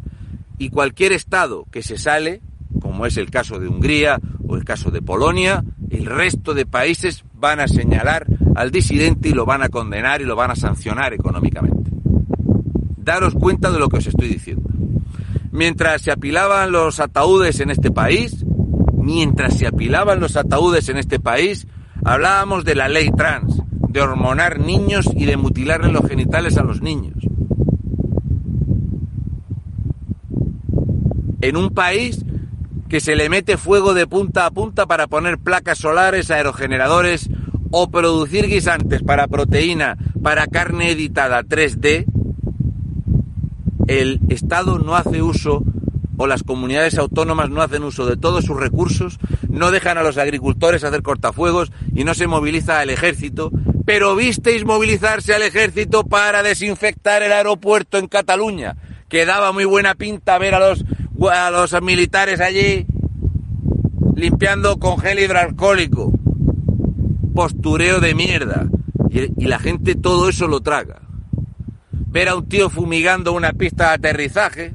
Y cualquier Estado que se sale, como es el caso de Hungría o el caso de Polonia, el resto de países van a señalar al disidente y lo van a condenar y lo van a sancionar económicamente. Daros cuenta de lo que os estoy diciendo. Mientras se apilaban los ataúdes en este país, mientras se apilaban los ataúdes en este país, hablábamos de la ley trans, de hormonar niños y de mutilarle los genitales a los niños. En un país que se le mete fuego de punta a punta para poner placas solares, aerogeneradores o producir guisantes para proteína para carne editada 3D, el Estado no hace uso o las comunidades autónomas no hacen uso de todos sus recursos, no dejan a los agricultores hacer cortafuegos y no se moviliza al ejército, pero visteis movilizarse al ejército para desinfectar el aeropuerto en Cataluña, que daba muy buena pinta ver a los, a los militares allí limpiando con gel hidroalcohólico. Postureo de mierda. Y, y la gente todo eso lo traga. Ver a un tío fumigando una pista de aterrizaje,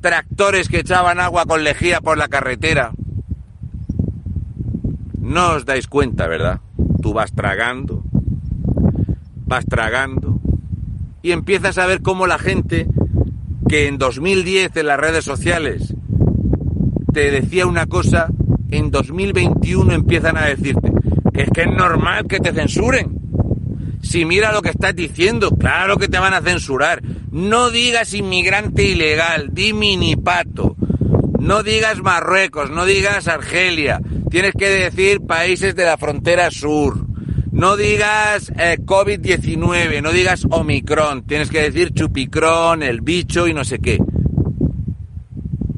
tractores que echaban agua con lejía por la carretera. No os dais cuenta, ¿verdad? Tú vas tragando, vas tragando, y empiezas a ver cómo la gente que en 2010 en las redes sociales te decía una cosa, en 2021 empiezan a decirte que es que es normal que te censuren. Si mira lo que estás diciendo, claro que te van a censurar. No digas inmigrante ilegal, di minipato. No digas Marruecos, no digas Argelia. Tienes que decir países de la frontera sur. No digas eh, COVID-19, no digas Omicron. Tienes que decir Chupicron, el bicho y no sé qué.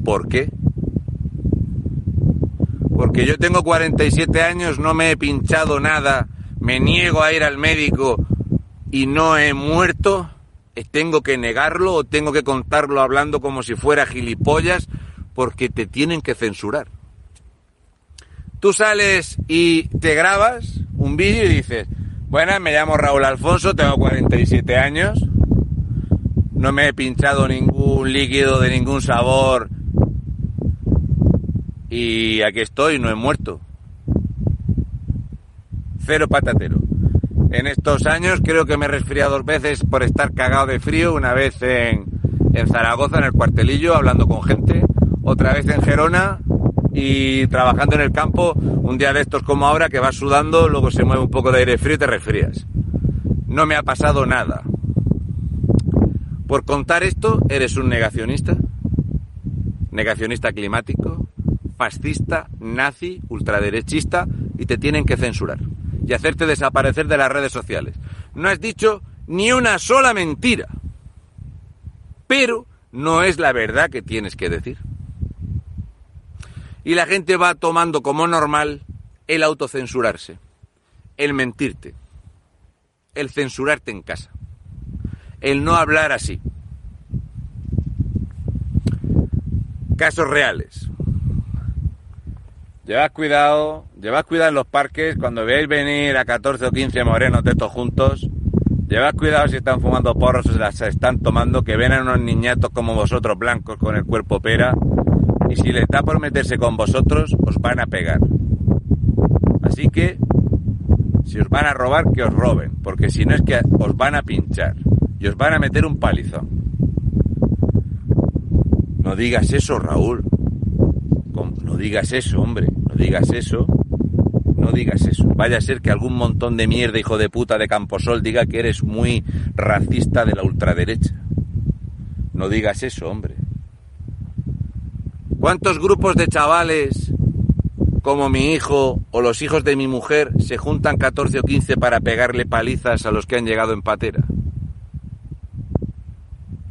¿Por qué? Porque yo tengo 47 años, no me he pinchado nada, me niego a ir al médico y no he muerto. ¿Tengo que negarlo o tengo que contarlo hablando como si fuera gilipollas? Porque te tienen que censurar. Tú sales y te grabas un vídeo y dices, bueno, me llamo Raúl Alfonso, tengo 47 años, no me he pinchado ningún líquido de ningún sabor y aquí estoy, no he muerto. Cero patatero. En estos años creo que me he resfriado dos veces por estar cagado de frío, una vez en, en Zaragoza, en el cuartelillo, hablando con gente, otra vez en Gerona y trabajando en el campo, un día de estos como ahora, que vas sudando, luego se mueve un poco de aire frío y te resfrías. No me ha pasado nada. Por contar esto, eres un negacionista, negacionista climático, fascista, nazi, ultraderechista y te tienen que censurar y hacerte desaparecer de las redes sociales. No has dicho ni una sola mentira, pero no es la verdad que tienes que decir. Y la gente va tomando como normal el autocensurarse, el mentirte, el censurarte en casa, el no hablar así. Casos reales. Llevad cuidado, llevad cuidado en los parques cuando veáis venir a 14 o 15 morenos de estos juntos. Llevad cuidado si están fumando porros o se las están tomando, que ven a unos niñatos como vosotros blancos con el cuerpo pera. Y si les da por meterse con vosotros, os van a pegar. Así que, si os van a robar, que os roben, porque si no es que os van a pinchar y os van a meter un palizón. No digas eso, Raúl. No digas eso, hombre. No digas eso. No digas eso. Vaya a ser que algún montón de mierda, hijo de puta de Camposol, diga que eres muy racista de la ultraderecha. No digas eso, hombre. ¿Cuántos grupos de chavales como mi hijo o los hijos de mi mujer se juntan 14 o 15 para pegarle palizas a los que han llegado en patera?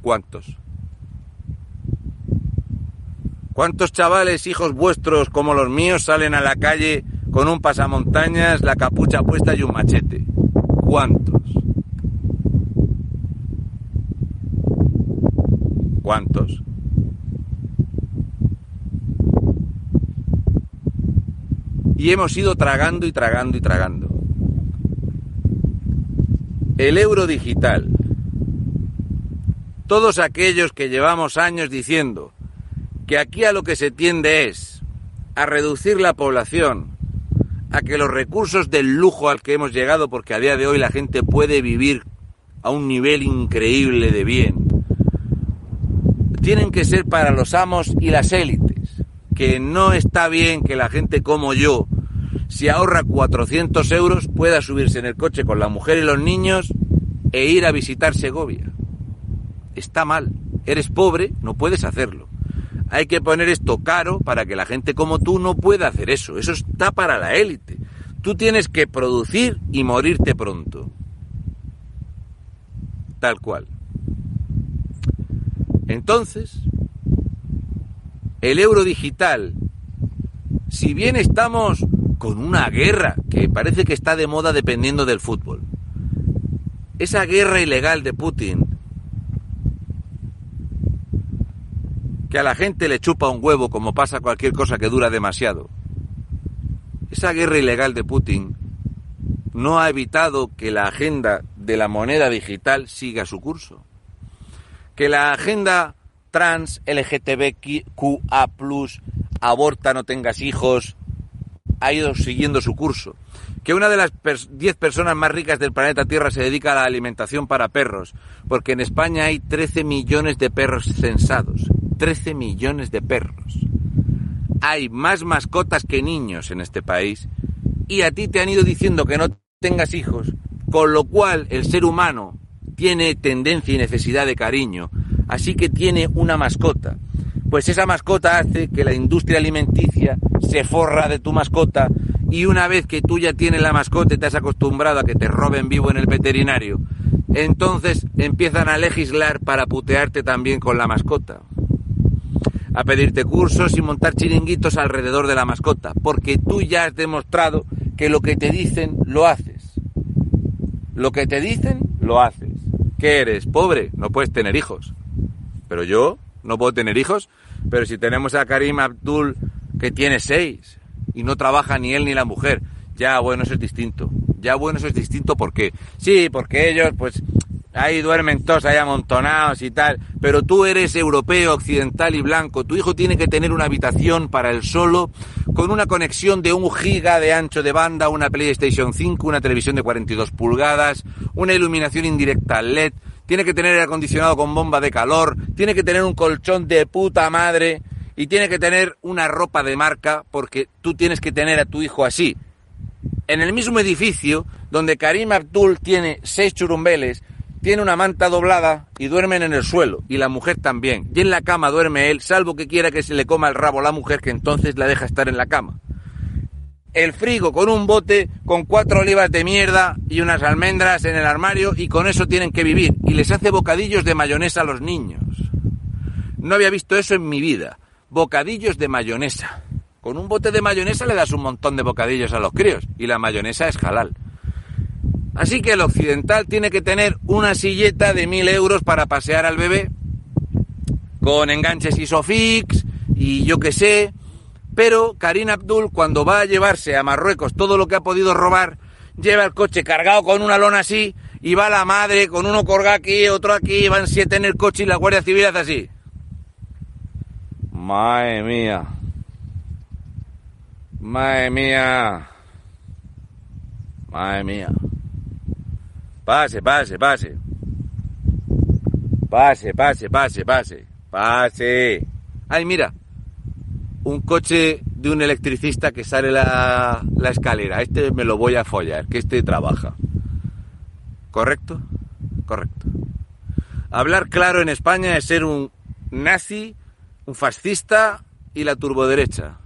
¿Cuántos? ¿Cuántos chavales, hijos vuestros como los míos, salen a la calle con un pasamontañas, la capucha puesta y un machete? ¿Cuántos? ¿Cuántos? Y hemos ido tragando y tragando y tragando. El euro digital. Todos aquellos que llevamos años diciendo que aquí a lo que se tiende es a reducir la población, a que los recursos del lujo al que hemos llegado, porque a día de hoy la gente puede vivir a un nivel increíble de bien, tienen que ser para los amos y las élites, que no está bien que la gente como yo, si ahorra 400 euros, pueda subirse en el coche con la mujer y los niños e ir a visitar Segovia. Está mal. Eres pobre, no puedes hacerlo hay que poner esto caro para que la gente como tú no pueda hacer eso. Eso está para la élite. Tú tienes que producir y morirte pronto. tal cual. Entonces, el euro digital, si bien estamos con una guerra que parece que está de moda dependiendo del fútbol, esa guerra ilegal de Putin, que a la gente le chupa un huevo como pasa cualquier cosa que dura demasiado, esa guerra ilegal de Putin no ha evitado que la agenda de la moneda digital siga su curso. Que la agenda trans, LGTBQA, aborta, no tengas hijos, ha ido siguiendo su curso. Que una de las 10 personas más ricas del planeta Tierra se dedica a la alimentación para perros, porque en España hay 13 millones de perros censados. 13 millones de perros. Hay más mascotas que niños en este país y a ti te han ido diciendo que no tengas hijos, con lo cual el ser humano tiene tendencia y necesidad de cariño, así que tiene una mascota. Pues esa mascota hace que la industria alimenticia se forra de tu mascota y una vez que tú ya tienes la mascota y te has acostumbrado a que te roben vivo en el veterinario, entonces empiezan a legislar para putearte también con la mascota. A pedirte cursos y montar chiringuitos alrededor de la mascota, porque tú ya has demostrado que lo que te dicen lo haces. Lo que te dicen lo haces. ¿Qué eres? Pobre, no puedes tener hijos. Pero yo no puedo tener hijos. Pero si tenemos a Karim Abdul que tiene seis y no trabaja ni él ni la mujer, ya bueno, eso es distinto. Ya bueno, eso es distinto porque sí, porque ellos pues ahí duermen todos ahí amontonados y tal, pero tú eres europeo, occidental y blanco, tu hijo tiene que tener una habitación para él solo, con una conexión de un giga de ancho de banda, una PlayStation 5, una televisión de 42 pulgadas, una iluminación indirecta LED, tiene que tener aire acondicionado con bomba de calor, tiene que tener un colchón de puta madre. Y tiene que tener una ropa de marca porque tú tienes que tener a tu hijo así. En el mismo edificio donde Karim Abdul tiene seis churumbeles, tiene una manta doblada y duermen en el suelo, y la mujer también. Y en la cama duerme él, salvo que quiera que se le coma el rabo a la mujer, que entonces la deja estar en la cama. El frigo con un bote con cuatro olivas de mierda y unas almendras en el armario y con eso tienen que vivir. Y les hace bocadillos de mayonesa a los niños. No había visto eso en mi vida. Bocadillos de mayonesa. Con un bote de mayonesa le das un montón de bocadillos a los críos y la mayonesa es halal. Así que el occidental tiene que tener una silleta de mil euros para pasear al bebé, con enganches Isofix y yo qué sé. Pero Karim Abdul, cuando va a llevarse a Marruecos todo lo que ha podido robar, lleva el coche cargado con una lona así, y va la madre con uno colgado aquí, otro aquí, van siete en el coche y la Guardia Civil hace así. Madre mía. Madre mía. Madre mía. Pase, pase, pase. Pase, pase, pase, pase. Pase. Ay, mira. Un coche de un electricista que sale la, la escalera. Este me lo voy a follar, que este trabaja. ¿Correcto? Correcto. Hablar claro en España es ser un nazi, un fascista y la turboderecha.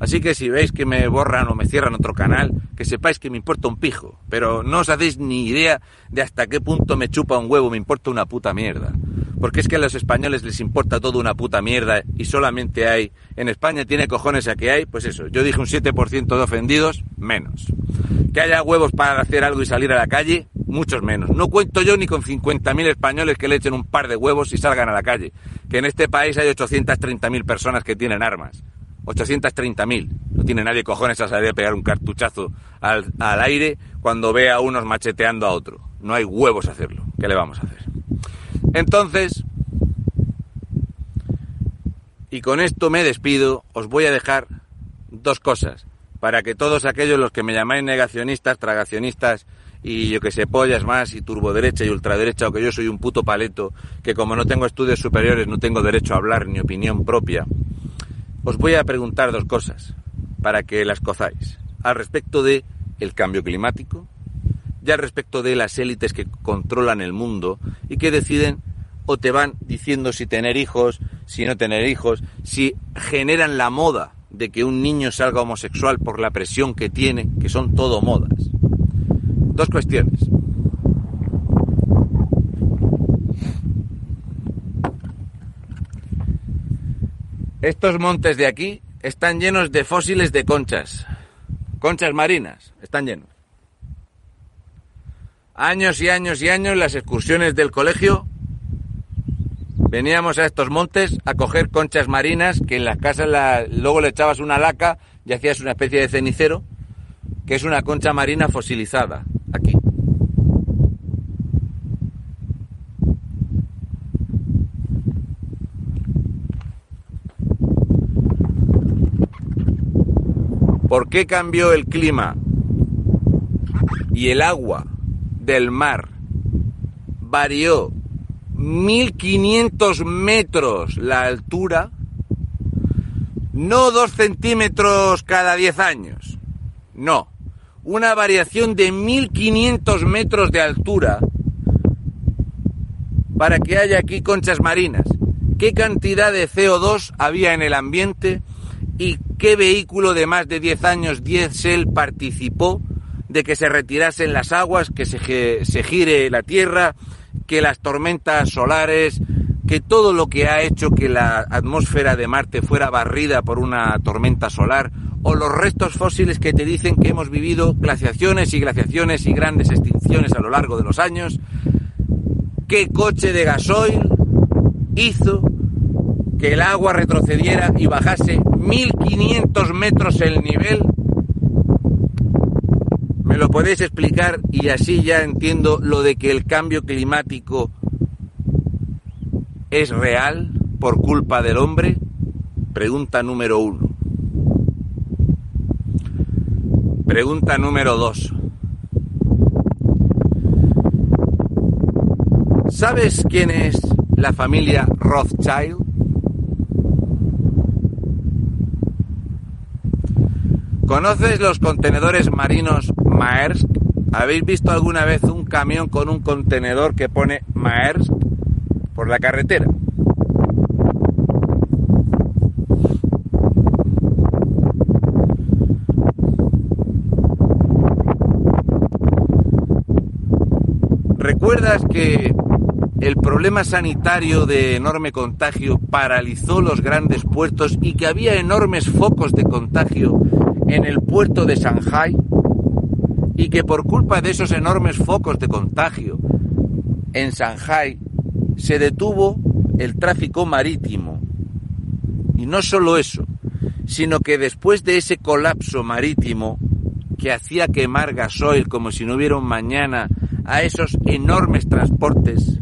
Así que si veis que me borran o me cierran otro canal, que sepáis que me importa un pijo. Pero no os hacéis ni idea de hasta qué punto me chupa un huevo, me importa una puta mierda. Porque es que a los españoles les importa todo una puta mierda y solamente hay, en España tiene cojones a que hay, pues eso, yo dije un 7% de ofendidos, menos. Que haya huevos para hacer algo y salir a la calle, muchos menos. No cuento yo ni con 50.000 españoles que le echen un par de huevos y salgan a la calle. Que en este país hay 830.000 personas que tienen armas. 830.000. No tiene nadie cojones a salir a pegar un cartuchazo al, al, aire cuando ve a unos macheteando a otro. No hay huevos a hacerlo. ¿Qué le vamos a hacer? Entonces, y con esto me despido, os voy a dejar dos cosas para que todos aquellos los que me llamáis negacionistas, tragacionistas y yo que sé, pollas más y turboderecha y ultraderecha o que yo soy un puto paleto, que como no tengo estudios superiores no tengo derecho a hablar ni opinión propia, os voy a preguntar dos cosas para que las cozáis. Al respecto de el cambio climático y al respecto de las élites que controlan el mundo y que deciden o te van diciendo si tener hijos, si no tener hijos, si generan la moda de que un niño salga homosexual por la presión que tiene, que son todo modas. Dos cuestiones. Estos montes de aquí están llenos de fósiles de conchas. Conchas marinas, están llenos. Años y años y años las excursiones del colegio veníamos a estos montes a coger conchas marinas que en las casas luego le echabas una laca y hacías una especie de cenicero, que es una concha marina fosilizada aquí. ¿Por qué cambió el clima y el agua del mar varió 1500 metros la altura, no 2 centímetros cada 10 años, no, una variación de 1500 metros de altura para que haya aquí conchas marinas. ¿Qué cantidad de CO2 había en el ambiente y qué vehículo de más de 10 años diésel participó de que se retirasen las aguas, que se, se gire la Tierra, que las tormentas solares, que todo lo que ha hecho que la atmósfera de Marte fuera barrida por una tormenta solar, o los restos fósiles que te dicen que hemos vivido glaciaciones y glaciaciones y grandes extinciones a lo largo de los años, qué coche de gasoil hizo que el agua retrocediera y bajase 1500 metros el nivel ¿Me lo podéis explicar? Y así ya entiendo lo de que el cambio climático es real por culpa del hombre. Pregunta número uno. Pregunta número dos. ¿Sabes quién es la familia Rothschild? ¿Conoces los contenedores marinos Maersk? ¿Habéis visto alguna vez un camión con un contenedor que pone Maersk por la carretera? ¿Recuerdas que el problema sanitario de enorme contagio paralizó los grandes puertos y que había enormes focos de contagio en el puerto de Shanghai y que por culpa de esos enormes focos de contagio en Shanghai se detuvo el tráfico marítimo. Y no solo eso, sino que después de ese colapso marítimo que hacía quemar gasoil como si no hubiera un mañana a esos enormes transportes,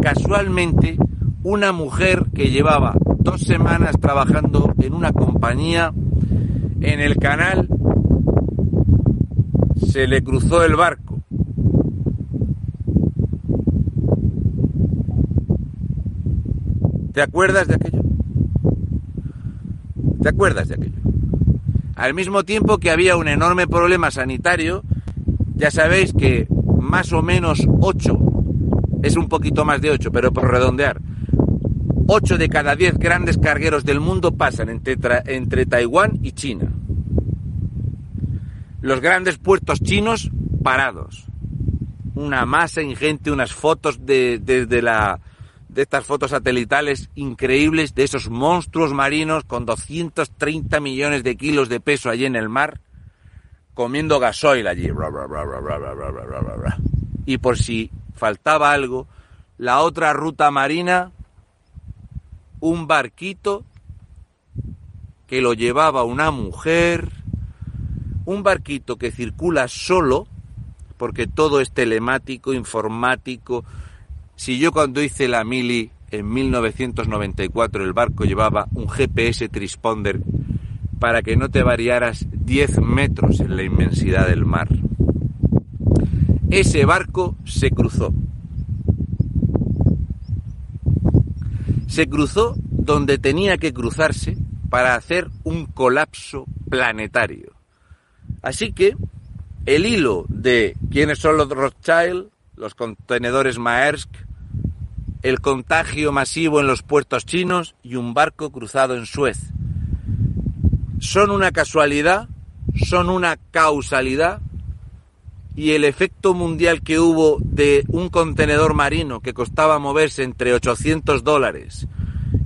casualmente una mujer que llevaba dos semanas trabajando en una compañía en el canal se le cruzó el barco. ¿Te acuerdas de aquello? ¿Te acuerdas de aquello? Al mismo tiempo que había un enorme problema sanitario, ya sabéis que más o menos 8, es un poquito más de 8, pero por redondear, 8 de cada 10 grandes cargueros del mundo pasan entre, entre Taiwán y China. Los grandes puertos chinos parados. Una masa ingente, unas fotos de, desde la, de estas fotos satelitales increíbles de esos monstruos marinos con 230 millones de kilos de peso allí en el mar, comiendo gasoil allí. Y por si faltaba algo, la otra ruta marina un barquito que lo llevaba una mujer, un barquito que circula solo, porque todo es telemático, informático. Si yo cuando hice la mili en 1994 el barco llevaba un GPS transponder para que no te variaras 10 metros en la inmensidad del mar. Ese barco se cruzó se cruzó donde tenía que cruzarse para hacer un colapso planetario. Así que el hilo de quiénes son los Rothschild, los contenedores Maersk, el contagio masivo en los puertos chinos y un barco cruzado en Suez. ¿Son una casualidad? ¿Son una causalidad? Y el efecto mundial que hubo de un contenedor marino que costaba moverse entre 800 dólares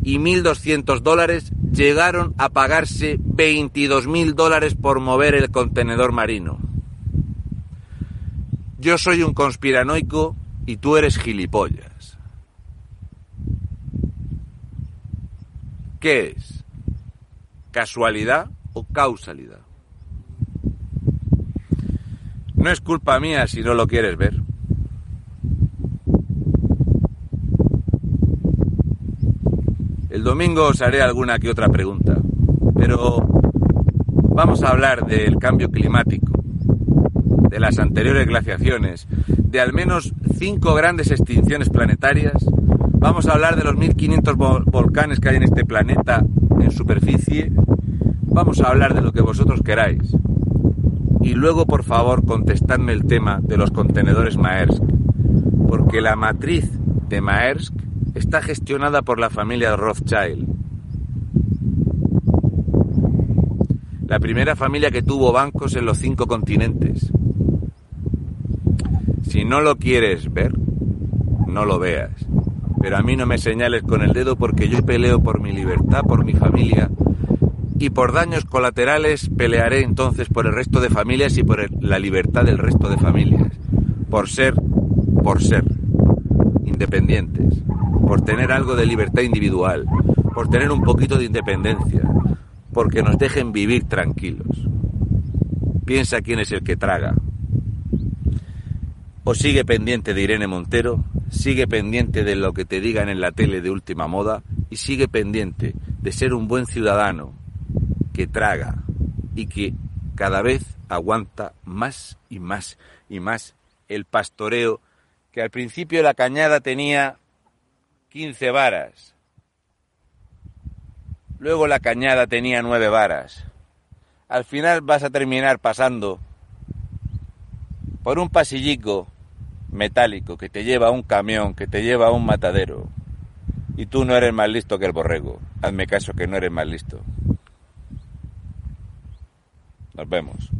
y 1.200 dólares llegaron a pagarse 22.000 dólares por mover el contenedor marino. Yo soy un conspiranoico y tú eres gilipollas. ¿Qué es? ¿Casualidad o causalidad? No es culpa mía si no lo quieres ver. El domingo os haré alguna que otra pregunta, pero vamos a hablar del cambio climático, de las anteriores glaciaciones, de al menos cinco grandes extinciones planetarias, vamos a hablar de los 1500 volcanes que hay en este planeta en superficie, vamos a hablar de lo que vosotros queráis. Y luego, por favor, contestadme el tema de los contenedores Maersk, porque la matriz de Maersk está gestionada por la familia Rothschild. La primera familia que tuvo bancos en los cinco continentes. Si no lo quieres ver, no lo veas. Pero a mí no me señales con el dedo porque yo peleo por mi libertad, por mi familia. Y por daños colaterales pelearé entonces por el resto de familias y por la libertad del resto de familias. Por ser, por ser, independientes por tener algo de libertad individual, por tener un poquito de independencia, porque nos dejen vivir tranquilos. Piensa quién es el que traga. O sigue pendiente de Irene Montero, sigue pendiente de lo que te digan en la tele de última moda y sigue pendiente de ser un buen ciudadano que traga y que cada vez aguanta más y más y más el pastoreo que al principio la cañada tenía 15 varas. Luego la cañada tenía nueve varas. Al final vas a terminar pasando por un pasillico metálico que te lleva a un camión, que te lleva a un matadero. Y tú no eres más listo que el borrego. Hazme caso que no eres más listo. Nos vemos.